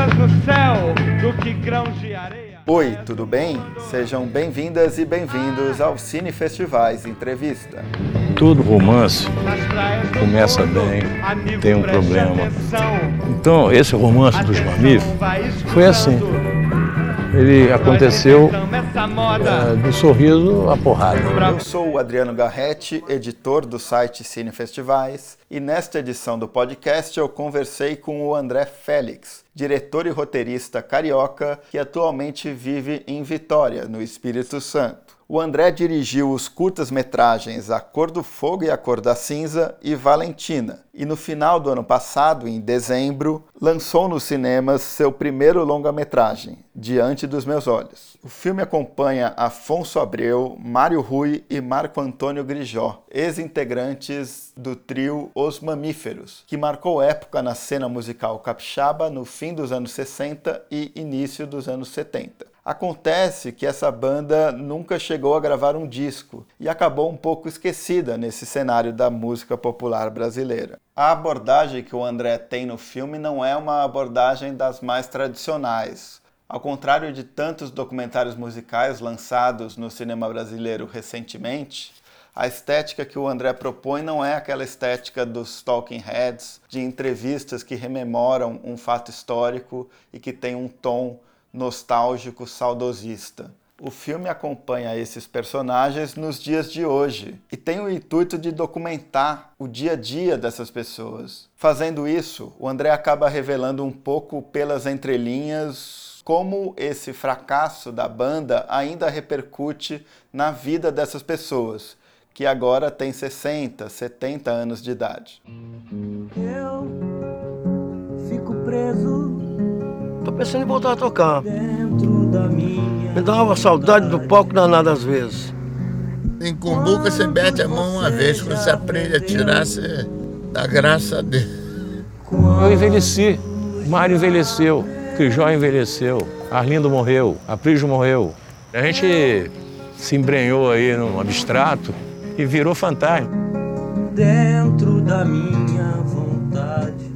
estrelas no céu do que grãos de areia. Oi, tudo bem? Sejam bem-vindas e bem-vindos ao Cine Festivais Entrevista. Todo romance começa bem, tem um problema. Então, esse romance dos mamíferos foi assim. Ele aconteceu eh, do sorriso à porrada. Eu sou o Adriano Garretti, editor do site Cine Festivais, e nesta edição do podcast eu conversei com o André Félix, diretor e roteirista carioca que atualmente vive em Vitória, no Espírito Santo. O André dirigiu os curtas-metragens A Cor do Fogo e A Cor da Cinza e Valentina. E no final do ano passado, em dezembro, lançou nos cinemas seu primeiro longa-metragem, Diante dos Meus Olhos. O filme acompanha Afonso Abreu, Mário Rui e Marco Antônio Grijó, ex-integrantes do trio Os Mamíferos, que marcou época na cena musical capixaba no fim dos anos 60 e início dos anos 70. Acontece que essa banda nunca chegou a gravar um disco e acabou um pouco esquecida nesse cenário da música popular brasileira. A abordagem que o André tem no filme não é uma abordagem das mais tradicionais. Ao contrário de tantos documentários musicais lançados no cinema brasileiro recentemente, a estética que o André propõe não é aquela estética dos talking heads, de entrevistas que rememoram um fato histórico e que tem um tom nostálgico saudosista. O filme acompanha esses personagens nos dias de hoje e tem o intuito de documentar o dia a dia dessas pessoas. Fazendo isso, o André acaba revelando um pouco pelas entrelinhas como esse fracasso da banda ainda repercute na vida dessas pessoas, que agora têm 60, 70 anos de idade. Eu fico preso Tô pensando em voltar a tocar. dentro da minha. Me dá uma saudade do palco danada às vezes. Em cumbuca você mete a mão uma vez, quando você aprende a tirar, você dá graça a Deus. Eu envelheci, Mário envelheceu, Crijó envelheceu, Arlindo morreu, Aprígio morreu. A gente se embrenhou aí no abstrato e virou fantasma. Dentro da minha vontade.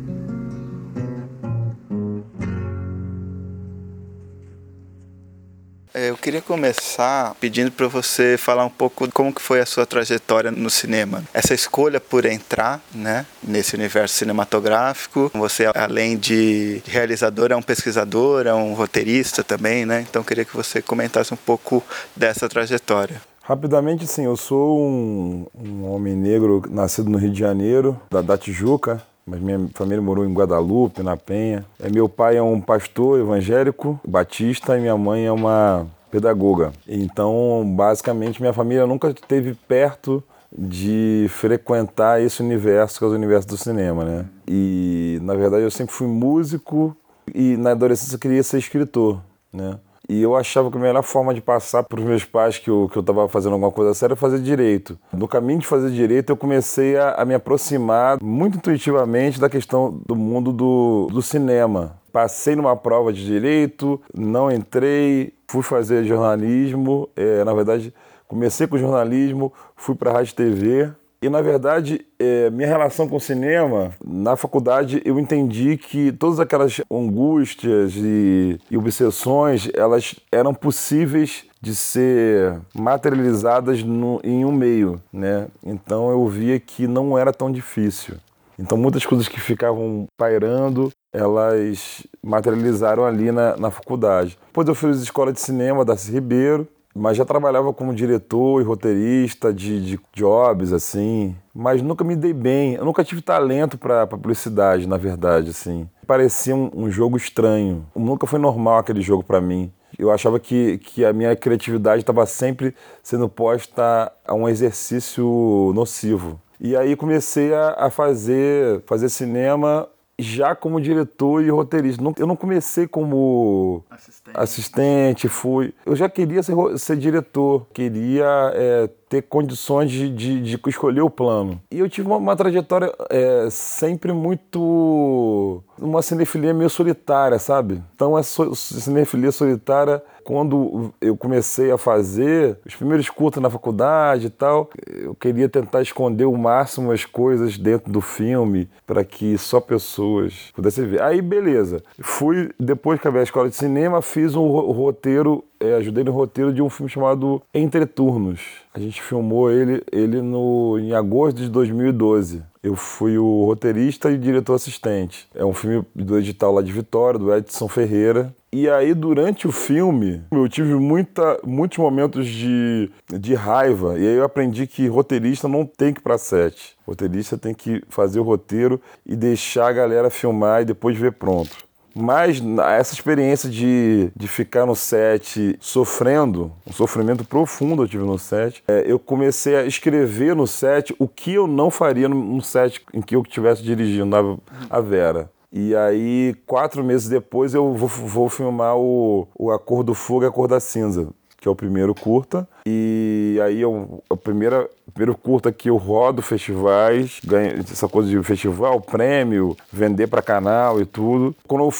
Eu queria começar pedindo para você falar um pouco como que foi a sua trajetória no cinema. Essa escolha por entrar, né, nesse universo cinematográfico. Você, além de realizador, é um pesquisador, é um roteirista também, né? Então queria que você comentasse um pouco dessa trajetória. Rapidamente, sim, eu sou um, um homem negro nascido no Rio de Janeiro, da, da Tijuca, mas minha família morou em Guadalupe, na Penha. É, meu pai é um pastor evangélico, batista, e minha mãe é uma pedagoga. Então, basicamente, minha família nunca esteve perto de frequentar esse universo, que é o universo do cinema, né? E, na verdade, eu sempre fui músico e, na adolescência, eu queria ser escritor, né? E eu achava que a melhor forma de passar para os meus pais que eu, que eu estava fazendo alguma coisa séria era fazer direito. No caminho de fazer direito, eu comecei a, a me aproximar muito intuitivamente da questão do mundo do, do cinema. Passei numa prova de direito, não entrei, fui fazer jornalismo. é, na verdade, comecei com jornalismo, fui para a Rádio TV. E, na verdade, é, minha relação com o cinema, na faculdade, eu entendi que todas aquelas angústias e, e obsessões, elas eram possíveis de ser materializadas no, em um meio, né? Então, eu via que não era tão difícil. Então, muitas coisas que ficavam pairando, elas materializaram ali na, na faculdade. Depois eu fiz escola de cinema, Darcy Ribeiro, mas já trabalhava como diretor e roteirista de, de jobs, assim. Mas nunca me dei bem. Eu nunca tive talento para publicidade, na verdade, assim. Parecia um, um jogo estranho. Nunca foi normal aquele jogo para mim. Eu achava que, que a minha criatividade estava sempre sendo posta a um exercício nocivo. E aí comecei a, a fazer, fazer cinema já como diretor e roteirista. Eu não comecei como assistente, fui. Eu já queria ser, ser diretor, queria é, ter condições de, de, de escolher o plano. E eu tive uma, uma trajetória é, sempre muito. uma cinefilia meio solitária, sabe? Então, essa cinefilia solitária quando eu comecei a fazer os primeiros curtas na faculdade e tal, eu queria tentar esconder o máximo as coisas dentro do filme para que só pessoas pudessem ver. Aí, beleza. Fui, depois que acabei a escola de cinema, fiz um roteiro, é, ajudei no roteiro de um filme chamado Entre Turnos. A gente filmou ele, ele no, em agosto de 2012. Eu fui o roteirista e diretor assistente. É um filme do edital lá de Vitória, do Edson Ferreira. E aí, durante o filme, eu tive muita, muitos momentos de, de raiva. E aí eu aprendi que roteirista não tem que ir pra set. Roteirista tem que fazer o roteiro e deixar a galera filmar e depois ver pronto. Mas essa experiência de, de ficar no set sofrendo, um sofrimento profundo eu tive no set, é, eu comecei a escrever no set o que eu não faria num set em que eu estivesse dirigindo a, a Vera. E aí, quatro meses depois, eu vou, vou filmar o, o A Cor do Fogo e A Cor da Cinza, que é o primeiro curta. E aí, eu, a primeira, primeiro curta que eu rodo festivais, ganho essa coisa de festival, prêmio, vender para canal e tudo. Quando eu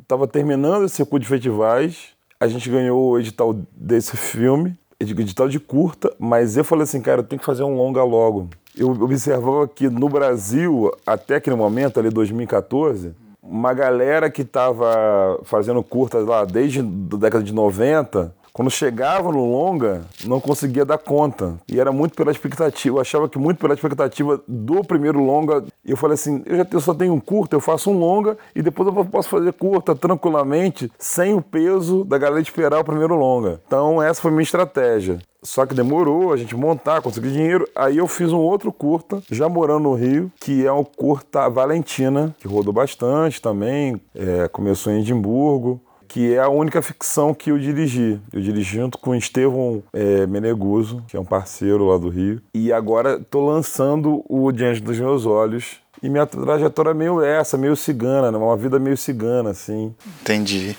estava terminando esse circuito de festivais, a gente ganhou o edital desse filme, edital de curta, mas eu falei assim, cara, eu tenho que fazer um longa logo eu observava que no Brasil, até aquele momento, ali 2014, uma galera que estava fazendo curtas lá desde a década de 90, quando chegava no longa, não conseguia dar conta. E era muito pela expectativa. Eu achava que muito pela expectativa do primeiro longa. Eu falei assim: eu já eu só tenho um curta, eu faço um longa e depois eu posso fazer curta tranquilamente, sem o peso da galera esperar o primeiro longa. Então, essa foi a minha estratégia. Só que demorou a gente montar, conseguir dinheiro. Aí eu fiz um outro curta, já morando no Rio, que é o curta Valentina, que rodou bastante também. É, começou em Edimburgo que é a única ficção que eu dirigi. Eu dirigi junto com Estevão é, Menegoso, que é um parceiro lá do Rio. E agora estou lançando o Diante dos Meus Olhos, e minha trajetória é meio essa, meio cigana, né? uma vida meio cigana, assim. Entendi.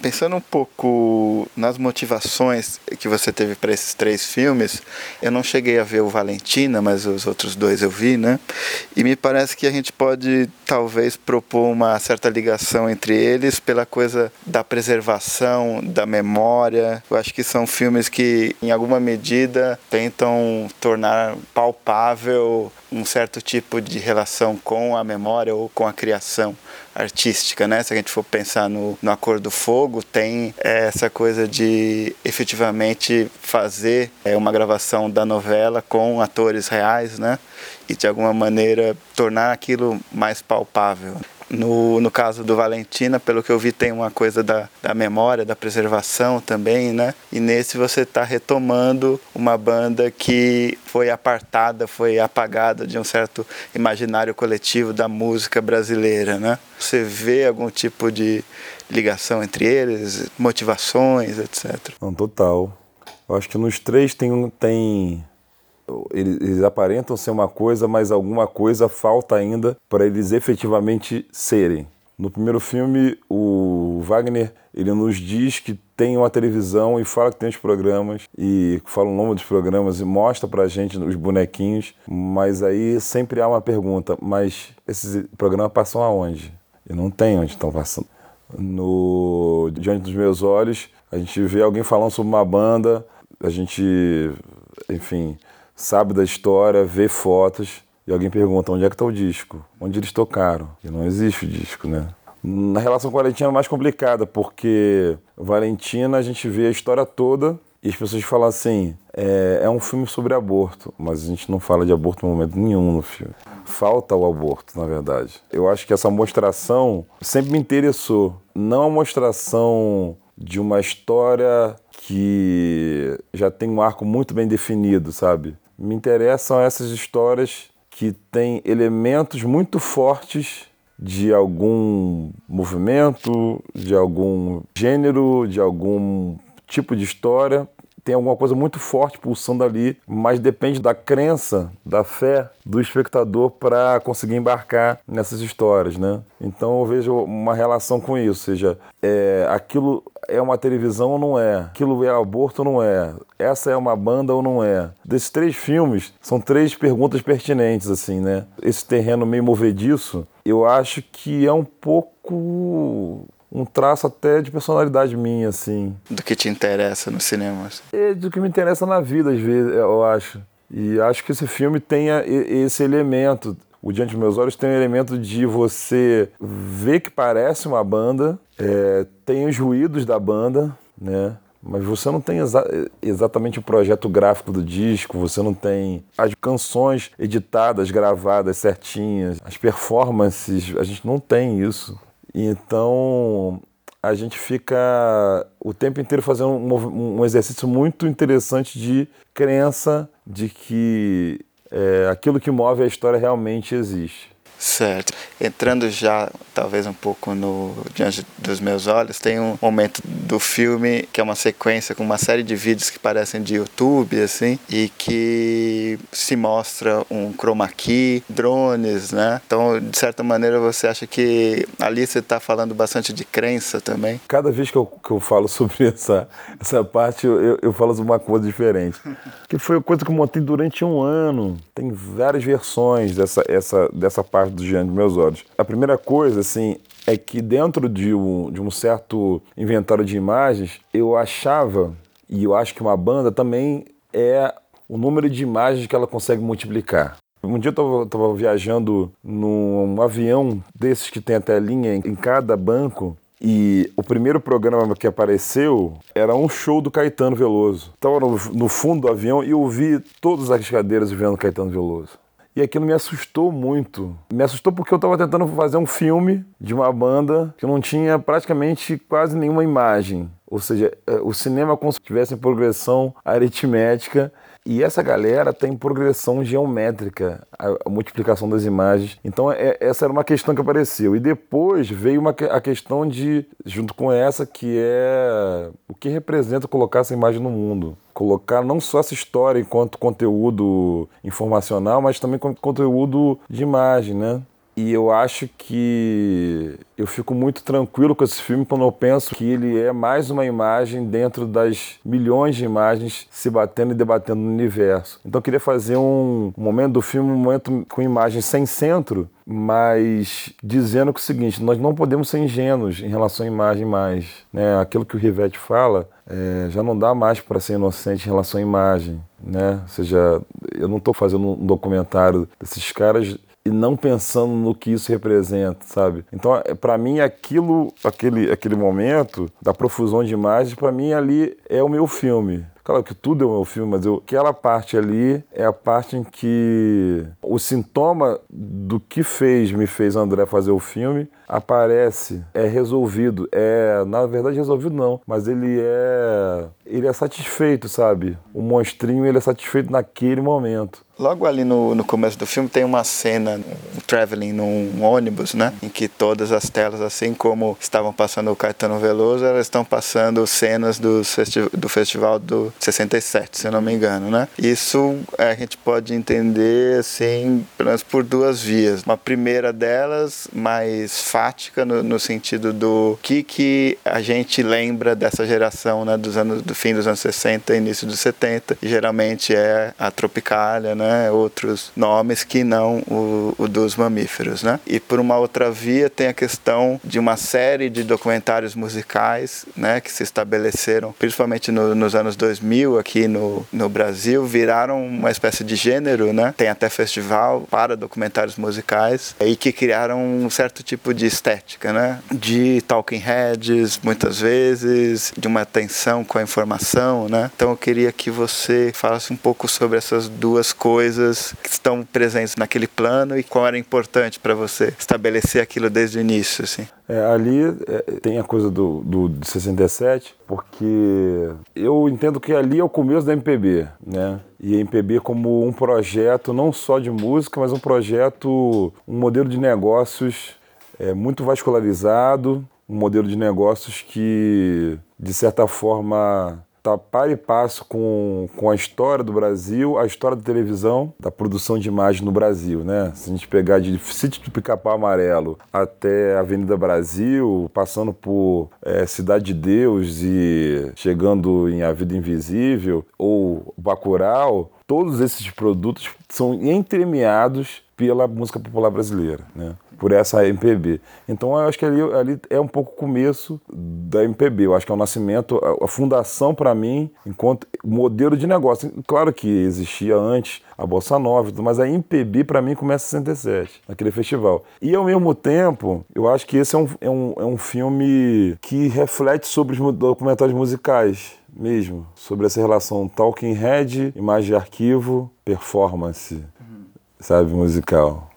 Pensando um pouco nas motivações que você teve para esses três filmes, eu não cheguei a ver o Valentina, mas os outros dois eu vi, né? E me parece que a gente pode talvez propor uma certa ligação entre eles pela coisa da preservação, da memória. Eu acho que são filmes que, em alguma medida, tentam tornar palpável um certo tipo de relação com a memória ou com a criação artística, né? Se a gente for pensar no, no Acordo do Fogo, tem é, essa coisa de efetivamente fazer é, uma gravação da novela com atores reais, né? E de alguma maneira tornar aquilo mais palpável. No, no caso do Valentina, pelo que eu vi, tem uma coisa da, da memória, da preservação também, né? E nesse você está retomando uma banda que foi apartada, foi apagada de um certo imaginário coletivo da música brasileira, né? Você vê algum tipo de ligação entre eles, motivações, etc? Não, total. Eu acho que nos três tem, tem eles, eles, aparentam ser uma coisa, mas alguma coisa falta ainda para eles efetivamente serem. No primeiro filme, o Wagner ele nos diz que tem uma televisão e fala que tem os programas e fala o nome dos programas e mostra pra gente os bonequinhos, mas aí sempre há uma pergunta, mas esses programas passam aonde? E não tem onde estão passando. No Diante dos Meus Olhos, a gente vê alguém falando sobre uma banda, a gente, enfim, sabe da história, vê fotos e alguém pergunta onde é que está o disco, onde eles tocaram. E não existe o disco, né? Na relação com a Valentina é mais complicada, porque Valentina a gente vê a história toda e as pessoas falam assim: é, é, um filme sobre aborto, mas a gente não fala de aborto em momento nenhum no filme. Falta o aborto, na verdade. Eu acho que essa mostração sempre me interessou. Não a mostração de uma história que já tem um arco muito bem definido, sabe? Me interessam essas histórias que têm elementos muito fortes de algum movimento, de algum gênero, de algum tipo de história tem alguma coisa muito forte pulsando ali, mas depende da crença, da fé do espectador para conseguir embarcar nessas histórias, né? Então eu vejo uma relação com isso, ou seja, é, aquilo é uma televisão ou não é? Aquilo é aborto ou não é? Essa é uma banda ou não é? Desses três filmes, são três perguntas pertinentes, assim, né? Esse terreno meio movediço, eu acho que é um pouco um traço até de personalidade minha, assim. Do que te interessa no cinema. assim. É do que me interessa na vida, às vezes, eu acho. E acho que esse filme tenha e- esse elemento. O Diante dos Meus Olhos tem um elemento de você ver que parece uma banda, é, tem os ruídos da banda, né? Mas você não tem exa- exatamente o projeto gráfico do disco, você não tem as canções editadas, gravadas certinhas, as performances, a gente não tem isso. Então a gente fica o tempo inteiro fazendo um, um exercício muito interessante de crença de que é, aquilo que move a história realmente existe. Certo. Entrando já, talvez um pouco no Diante dos Meus Olhos, tem um momento do filme que é uma sequência com uma série de vídeos que parecem de YouTube, assim, e que se mostra um chroma key, drones, né? Então, de certa maneira, você acha que ali você está falando bastante de crença também? Cada vez que eu, que eu falo sobre essa, essa parte, eu, eu, falo sobre uma coisa diferente. Que foi uma coisa que eu montei durante um ano. Tem várias versões dessa, essa, dessa parte do Diante dos Meus Olhos. A primeira coisa, assim, é que dentro de um, de um certo inventário de imagens, eu achava, e eu acho que uma banda também é o número de imagens que ela consegue multiplicar. Um dia eu estava viajando num avião desses que tem a telinha em, em cada banco e o primeiro programa que apareceu era um show do Caetano Veloso. Estava no, no fundo do avião e eu vi todas as cadeiras vendo Caetano Veloso. E aquilo me assustou muito. Me assustou porque eu estava tentando fazer um filme de uma banda que não tinha praticamente quase nenhuma imagem. Ou seja, eh, o cinema como se tivesse progressão aritmética e essa galera tem progressão geométrica, a, multiplicação das imagens. Então, é, essa era uma questão que apareceu. E depois veio uma, a questão de, junto com essa, que é o que representa colocar essa imagem no mundo. Colocar não só essa história enquanto conteúdo informacional, mas também como conteúdo de imagem, né? E eu acho que eu fico muito tranquilo com esse filme quando eu penso que ele é mais uma imagem dentro das milhões de imagens se batendo e debatendo no universo. Então eu queria fazer um, momento do filme, um momento com imagens sem centro, mas dizendo que é o seguinte, nós não podemos ser ingênuos em relação à imagem mais. Né? Aquilo que o Rivette fala, é, já não dá mais para ser inocente em relação à imagem. Né? Ou seja, eu não estou fazendo um documentário desses caras e não pensando no que isso representa, sabe? Então, para mim, aquilo, aquele, aquele momento da profusão de imagens, para mim ali é o meu filme. Claro que tudo é o meu filme, mas eu, aquela parte ali é a parte em que o sintoma do que fez, me fez André fazer o filme, aparece, é resolvido. É, na verdade, resolvido não, mas ele é, ele é satisfeito, sabe? O monstrinho, ele é satisfeito naquele momento. Logo ali no, no começo do filme tem uma cena, um traveling num ônibus, né? Em que todas as telas, assim como estavam passando o Caetano Veloso, elas estão passando cenas do, festi do festival do 67, se eu não me engano, né? Isso a gente pode entender, assim, por duas vias. Uma primeira delas, mais fática, no, no sentido do que que a gente lembra dessa geração, né? Dos anos, do fim dos anos 60 e início dos 70. E geralmente é a Tropicália, né? outros nomes que não o, o, dos mamíferos. Né? E por uma outra via tem a questão de uma série de documentários musicais né, que se estabeleceram, principalmente no, nos anos 2000 aqui no, no Brasil, viraram uma espécie de gênero. Né? Tem até festival para documentários musicais e que criaram um certo tipo de estética, né? de talking heads, muitas vezes, de uma atenção com a informação. Né? Então eu queria que você falasse um pouco sobre essas duas coisas coisas que estão presentes naquele plano e qual era importante para você estabelecer aquilo desde o início, assim? É, ali é, tem a coisa do, do de 67, porque eu entendo que ali é o começo da MPB, né? E a MPB como um projeto não só de música, mas um projeto, um modelo de negócios é, muito vascularizado, um modelo de negócios que, de certa forma, está par e passo com, com a história do Brasil, a história da televisão, da produção de imagem no Brasil, né? Se a gente pegar de sítio do Pica-Pau Amarelo até Avenida Brasil, passando por é, Cidade de Deus e chegando em A Vida Invisível ou Bacurau, todos esses produtos são entremeados pela música popular brasileira, né? Por essa MPB. Então eu acho que ali, ali é um pouco o começo da MPB. Eu acho que é o nascimento, a, a fundação para mim, enquanto modelo de negócio. Claro que existia antes a Bossa Nova, mas a MPB para mim começa em 67, naquele festival. E ao mesmo tempo, eu acho que esse é um, é um, é um filme que reflete sobre os documentários musicais mesmo, sobre essa relação talking head, imagem de arquivo, performance, uhum. sabe, musical.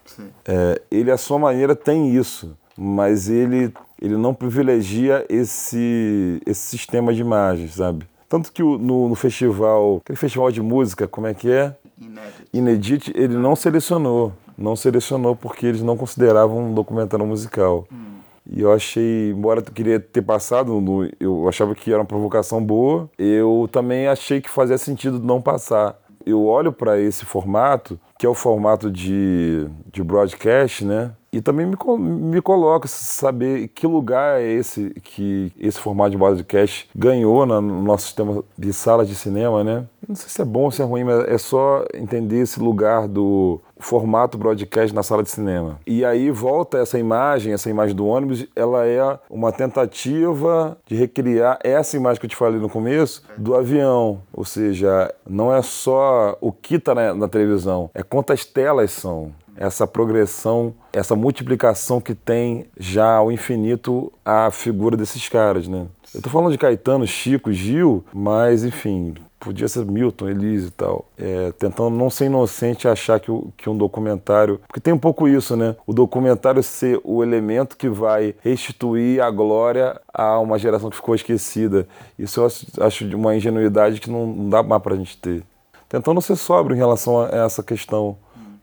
É, ele, à sua maneira, tem isso, mas ele, ele não privilegia esse, esse sistema de imagens, sabe? Tanto que no, no festival, aquele festival de música, como é que é? Inedit. Inedit, ele não selecionou. Não selecionou porque eles não consideravam um documentário musical. Hum. E eu achei, embora eu queria ter passado, eu achava que era uma provocação boa, eu também achei que fazia sentido não passar. Eu olho para esse formato que é o formato de, de broadcast, né? E também me, me coloca saber que lugar é esse que esse formato de broadcast ganhou no nosso sistema de sala de cinema, né? Não sei se é bom ou se é ruim, mas é só entender esse lugar do formato broadcast na sala de cinema. E aí volta essa imagem, essa imagem do ônibus, ela é uma tentativa de recriar essa imagem que eu te falei no começo do avião. Ou seja, não é só o que está na, na televisão, é quantas telas são essa progressão, essa multiplicação que tem já ao infinito a figura desses caras, né? Eu tô falando de Caetano, Chico, Gil, mas enfim, podia ser Milton, Elise e tal. É, tentando não ser inocente achar que, que um documentário. Porque tem um pouco isso, né? O documentário ser o elemento que vai restituir a glória a uma geração que ficou esquecida. Isso eu acho, acho de uma ingenuidade que não, não dá mais pra gente ter. Tentando ser sóbrio em relação a essa questão,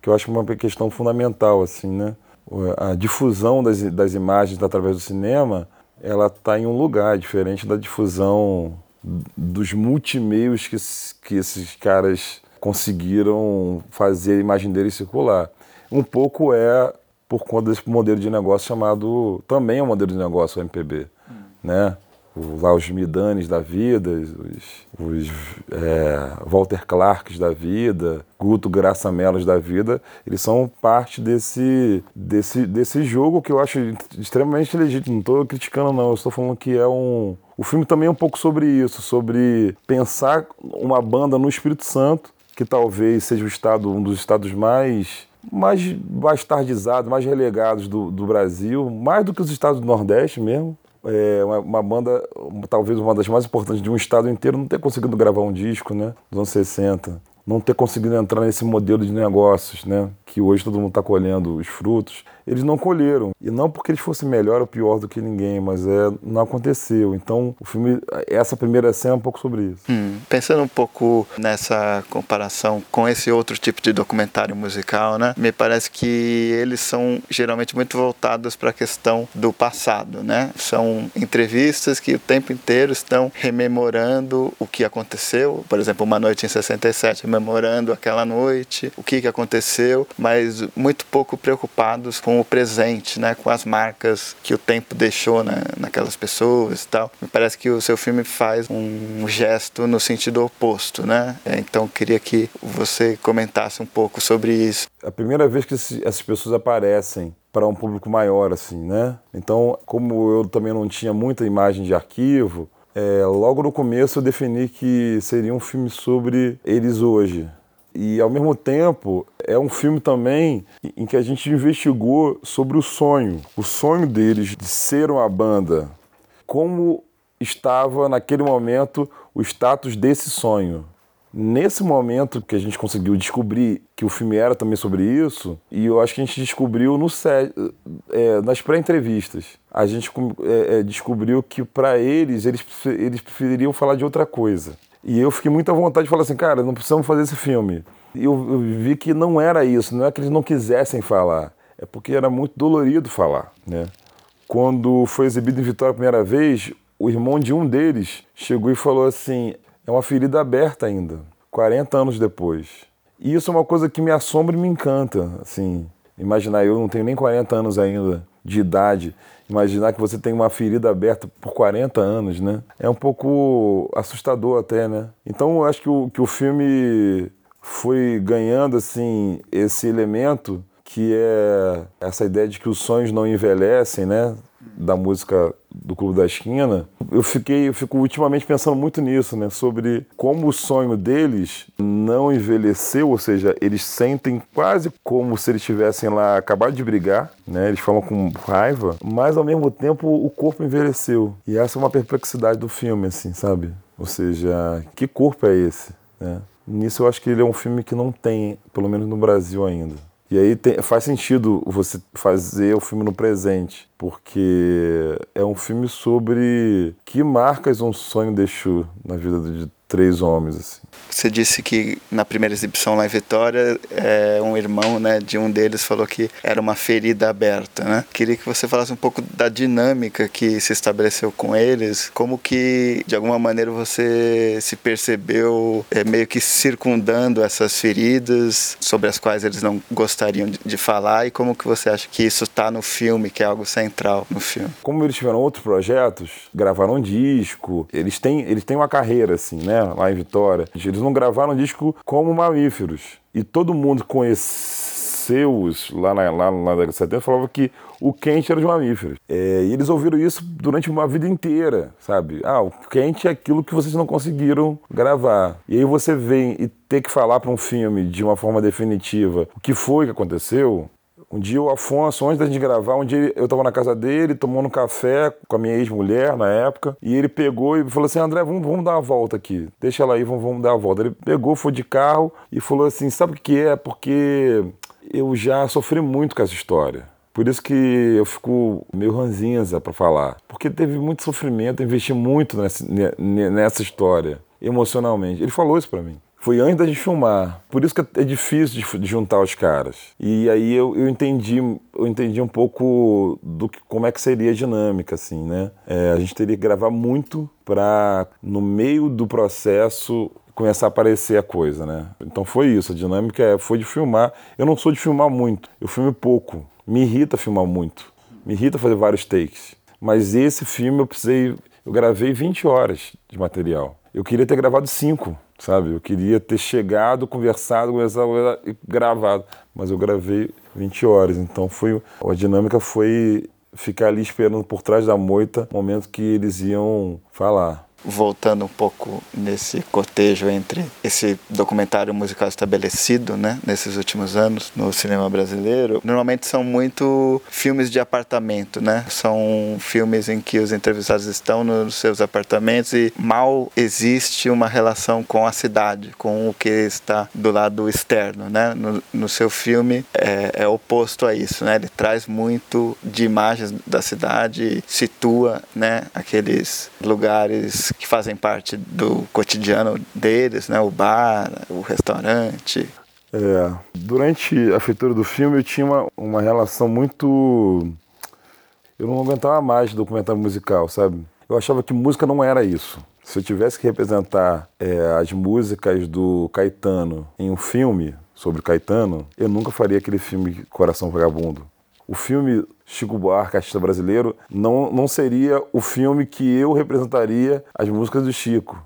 que eu acho uma questão fundamental, assim, né? A difusão das, das imagens através do cinema, ela está em um lugar diferente da difusão dos multimeios que, que esses caras conseguiram fazer a imagem deles circular. Um pouco é por conta desse modelo de negócio chamado, também é um modelo de negócio o MPB, hum. né? Lá os Midanes da vida, os, os é, Walter Clarks da vida, Guto Graça Melos da vida, eles são parte desse, desse, desse jogo que eu acho extremamente legítimo. Não estou criticando, não, eu estou falando que é um, o filme também é um pouco sobre isso, sobre pensar uma banda no Espírito Santo, que talvez seja o estado, um dos estados mais mais bastardizados, mais relegados do, do Brasil, mais do que os estados do Nordeste mesmo. É uma, uma, banda, talvez uma das mais importantes de um estado inteiro, não ter conseguido gravar um disco, né? Dos anos 60. Não ter conseguido entrar nesse modelo de negócios, né? Que hoje todo mundo está colhendo os frutos eles não colheram. E não porque eles fossem melhor ou pior do que ninguém, mas é, não aconteceu. Então, o filme, essa primeira cena é um pouco sobre isso. Hum, pensando um pouco nessa comparação com esse outro tipo de documentário musical, né? Me parece que eles são geralmente muito voltados para a questão do passado, né? São entrevistas que o tempo inteiro estão rememorando o que aconteceu. Por exemplo, Uma Noite em 67, rememorando aquela noite, o que, que aconteceu, mas muito pouco preocupados com o presente, né, com as marcas que o tempo deixou naquelas pessoas e tal. Me parece que o seu filme faz um gesto no sentido oposto, né? É, então queria que você comentasse um pouco sobre isso. A primeira vez que essas pessoas aparecem para um público maior, assim, né? Então, como eu também não tinha muita imagem de arquivo, é, logo no começo eu defini que seria um filme sobre eles hoje, e ao mesmo tempo é um filme também em que a gente investigou sobre o sonho, o sonho deles de ser uma banda, como estava naquele momento o status desse sonho. Nesse momento que a gente conseguiu descobrir que o filme era também sobre isso, e eu acho que a gente descobriu no set, é, nas pré-entrevistas, a gente é, é descobriu que para eles, eles, eles falar de outra coisa. E eu fiquei muito à vontade de falar assim, cara, não precisamos fazer esse filme. Eu, eu vi que não era isso, não é que eles não quisessem falar, é porque era muito dolorido falar, né? Quando foi exibido em Vitória a primeira vez, o irmão de um deles chegou e falou assim: é uma ferida aberta ainda, 40 anos depois. E isso é uma coisa que me assombra e me encanta, assim. Imaginar, eu não tenho nem 40 anos ainda de idade, imaginar que você tem uma ferida aberta por 40 anos, né? É um pouco assustador até, né? Então eu acho que o, que o filme foi ganhando, assim, esse elemento que é essa ideia de que os sonhos não envelhecem, né? Da música do Clube da Esquina. Eu fiquei, eu fico ultimamente pensando muito nisso, né? Sobre como o sonho deles não envelheceu, ou seja, eles sentem quase como se eles tivessem lá acabado de brigar, né? Eles falam com raiva, mas ao mesmo tempo o corpo envelheceu. E essa é uma perplexidade do filme, assim, sabe? Ou seja, que corpo é esse, né? Nisso eu acho que ele é um filme que não tem, pelo menos no Brasil ainda. E aí tem, faz sentido você fazer o filme no presente, porque é um filme sobre que marcas um sonho deixou na vida de três homens. Assim. Você disse que na primeira exibição lá em Vitória, é, um irmão né, de um deles falou que era uma ferida aberta. Né? Queria que você falasse um pouco da dinâmica que se estabeleceu com eles, como que de alguma maneira você se percebeu é, meio que circundando essas feridas sobre as quais eles não gostariam de, de falar e como que você acha que isso está no filme, que é algo central no filme. Como eles tiveram outros projetos, gravaram um disco, eles têm, eles têm uma carreira assim, né, lá em Vitória. Eles não gravaram disco como mamíferos. E todo mundo conheceu-os lá na, lá na década de 70 falava que o quente era os mamíferos. É, e eles ouviram isso durante uma vida inteira, sabe? Ah, o quente é aquilo que vocês não conseguiram gravar. E aí você vem e ter que falar para um filme de uma forma definitiva o que foi que aconteceu, um dia o Afonso, antes da gente gravar, um dia eu tava na casa dele, tomando um café com a minha ex-mulher na época, e ele pegou e falou assim: André, vamos, vamos dar uma volta aqui. Deixa ela aí, vamos, vamos dar uma volta. Ele pegou, foi de carro e falou assim: sabe o que é? Porque eu já sofri muito com essa história. Por isso que eu fico meio ranzinza para falar. Porque teve muito sofrimento, investi muito nessa, nessa história, emocionalmente. Ele falou isso para mim. Foi antes da gente filmar. Por isso que é difícil de, juntar os caras. E aí eu, eu, entendi eu entendi um pouco do que, como é que seria a dinâmica, assim, né? É, a gente teria que gravar muito para, no meio do processo, começar a aparecer a coisa, né? Então foi isso, a dinâmica é, foi de filmar. Eu não sou de filmar muito, eu filmo pouco. Me irrita filmar muito, me irrita fazer vários takes. Mas esse filme eu precisei, eu gravei 20 horas de material. Eu queria ter gravado 5 sabe? Eu queria ter chegado, conversado, conversado e gravado, mas eu gravei 20 horas, então foi a dinâmica foi ficar ali esperando por trás da moita o momento que eles iam falar voltando um pouco nesse cotejo entre esse documentário musical estabelecido, né, nesses últimos anos no cinema brasileiro, normalmente são muito filmes de apartamento, né? São filmes em que os entrevistados estão nos seus apartamentos e mal existe uma relação com a cidade, com o que está do lado externo, né? No, no seu filme é, é oposto a isso, né? Ele traz muito de imagens da cidade, situa, né, aqueles lugares que fazem parte do cotidiano deles, né? O bar, o restaurante. É, durante a feitura do filme eu tinha uma, uma relação muito. Eu não aguentava mais documentário musical, sabe? Eu achava que música não era isso. Se eu tivesse que representar é, as músicas do Caetano em um filme sobre Caetano, eu nunca faria aquele filme Coração Vagabundo. O filme Chico Buarque, artista brasileiro, não, não seria o filme que eu representaria as músicas do Chico.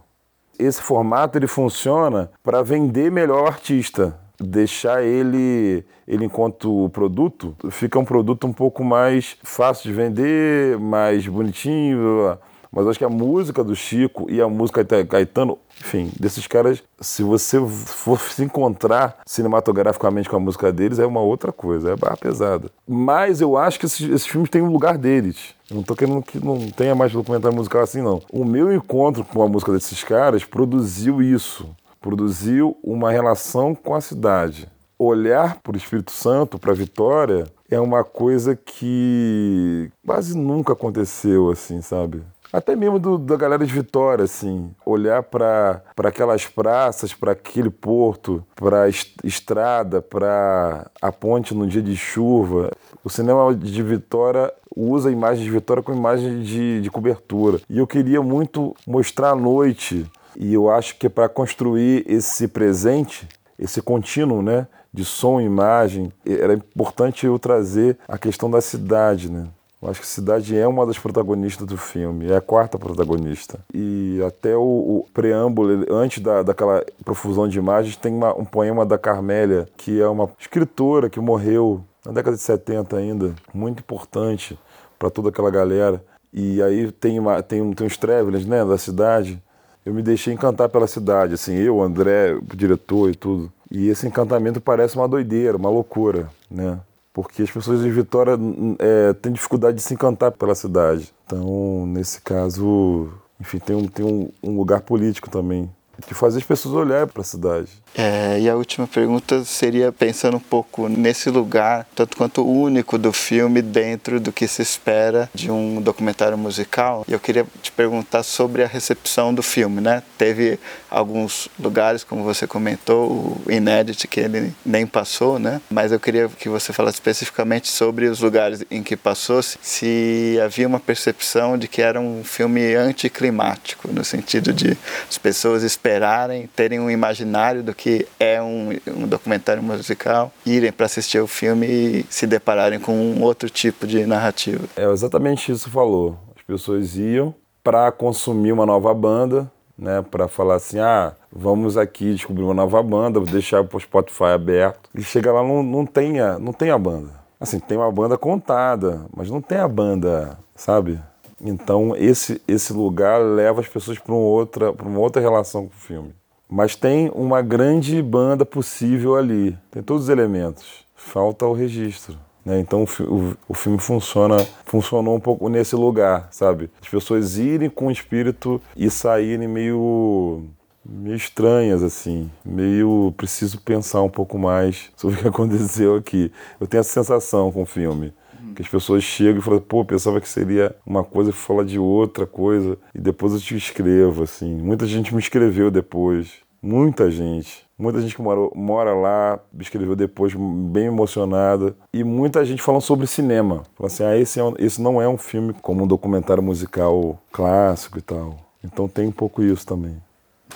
Esse formato ele funciona para vender melhor o artista, deixar ele, ele enquanto produto, fica um produto um pouco mais fácil de vender, mais bonitinho, mas acho que a música do Chico e a música Caetano, enfim, desses caras, se você for se encontrar cinematograficamente com a música deles, é uma outra coisa, é barra pesada. Mas eu acho que esses, esses filmes têm um lugar deles. Eu não tô querendo que não tenha mais documentário musical assim, não. O meu encontro com a música desses caras produziu isso. Produziu uma relação com a cidade. Olhar para o Espírito Santo, para a Vitória, é uma coisa que quase nunca aconteceu assim, sabe? Até mesmo do, da galera de Vitória, assim, olhar para aquelas praças, para aquele porto, para a estrada, para a ponte no dia de chuva. O cinema de Vitória usa a imagem de Vitória como imagem de, de cobertura. E eu queria muito mostrar à noite E eu acho que para construir esse presente, esse contínuo, né, de som e imagem, era importante eu trazer a questão da cidade, né? Eu acho que a cidade é uma das protagonistas do filme, é a quarta protagonista. E até o, o preâmbulo, antes da, daquela profusão de imagens, tem uma- um poema da Carmélia, que é uma escritora que morreu na década de 70 ainda, muito importante para toda aquela galera. E aí tem, uma, tem, tem uns travelers né, da cidade. Eu me deixei encantar pela cidade, assim, eu, André, o diretor e tudo. E esse encantamento parece uma doideira, uma loucura, né? Porque as pessoas de Vitória é, têm dificuldade de se encantar pela cidade. Então, nesse caso, enfim, tem um, tem um, um lugar político também, que faz as pessoas olharem para a cidade. É, e a última pergunta seria pensando um pouco nesse lugar, tanto quanto único do filme dentro do que se espera de um documentário musical. E eu queria te perguntar sobre a recepção do filme, né? Teve alguns lugares, como você comentou, o inédito que ele nem passou, né? Mas eu queria que você falasse especificamente sobre os lugares em que passou, se- havia uma percepção de que era um filme anticlimático, no sentido de as pessoas esperarem, terem um imaginário do que é um, um documentário musical, irem para assistir o filme e se depararem com um outro tipo de narrativa. É exatamente isso que falou. As pessoas iam para consumir uma nova banda, né? Para falar assim, ah, vamos aqui descobrir uma nova banda, vou deixar o Spotify aberto. E chega lá não, não tem a, não tem a banda. Assim, tem uma banda contada, mas não tem a banda, sabe? Então esse esse lugar leva as pessoas para um outra para uma outra relação com o filme. Mas tem uma grande banda possível ali. Tem todos os elementos. Falta o registro. né? Então o, o- o filme funciona, funcionou um pouco nesse lugar, sabe? As pessoas irem com o espírito e saírem meio, meio estranhas, assim. Meio preciso pensar um pouco mais sobre o que aconteceu aqui. Eu tenho essa sensação com o filme. Que as pessoas chegam e falam, pô, pensava que seria uma coisa e fala de outra coisa. E depois eu te escrevo, assim. Muita gente me escreveu depois. Muita gente. Muita gente que mora, mora lá me escreveu depois, bem emocionada. E muita gente falando sobre cinema. Falando assim, ah, esse, é um- esse não é um filme como um documentário musical clássico e tal. Então tem um pouco isso também.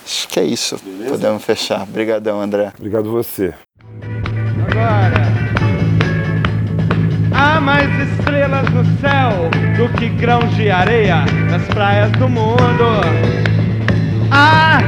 Acho que é isso. Podemos fechar. Obrigadão, André. Obrigado você. Agora. Há mais estrelas no céu do que grãos de areia nas praias do mundo. Há